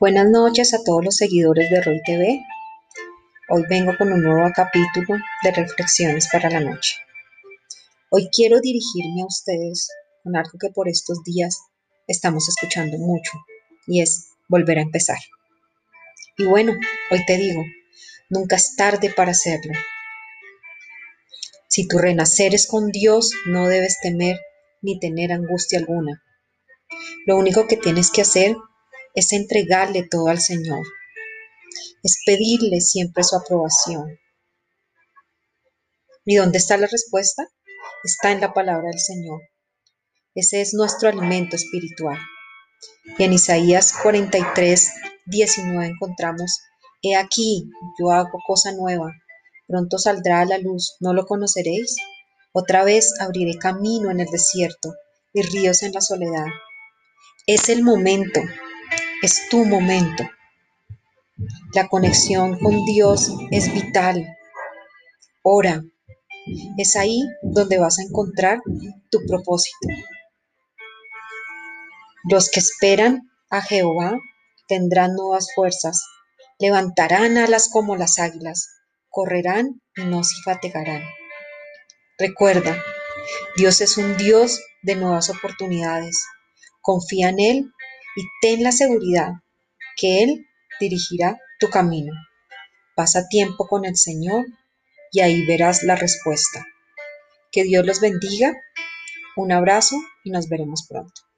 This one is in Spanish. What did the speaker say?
Buenas noches a todos los seguidores de Roy TV. Hoy vengo con un nuevo capítulo de reflexiones para la noche. Hoy quiero dirigirme a ustedes con algo que por estos días estamos escuchando mucho y es volver a empezar. Y bueno, hoy te digo, nunca es tarde para hacerlo. Si tu renacer es con Dios, no debes temer ni tener angustia alguna. Lo único que tienes que hacer es entregarle todo al Señor, es pedirle siempre su aprobación. ¿Y dónde está la respuesta? Está en la palabra del Señor. Ese es nuestro alimento espiritual. Y en Isaías 43, 19 encontramos, He aquí, yo hago cosa nueva, pronto saldrá a la luz, ¿no lo conoceréis? Otra vez abriré camino en el desierto y ríos en la soledad. Es el momento, es tu momento. La conexión con Dios es vital. Ora. Es ahí donde vas a encontrar tu propósito. Los que esperan a Jehová tendrán nuevas fuerzas, levantarán alas como las águilas, correrán y no se fatigarán. Recuerda, Dios es un Dios de nuevas oportunidades. Confía en Él y ten la seguridad que Él dirigirá tu camino. Pasa tiempo con el Señor y ahí verás la respuesta. Que Dios los bendiga. Un abrazo y nos veremos pronto.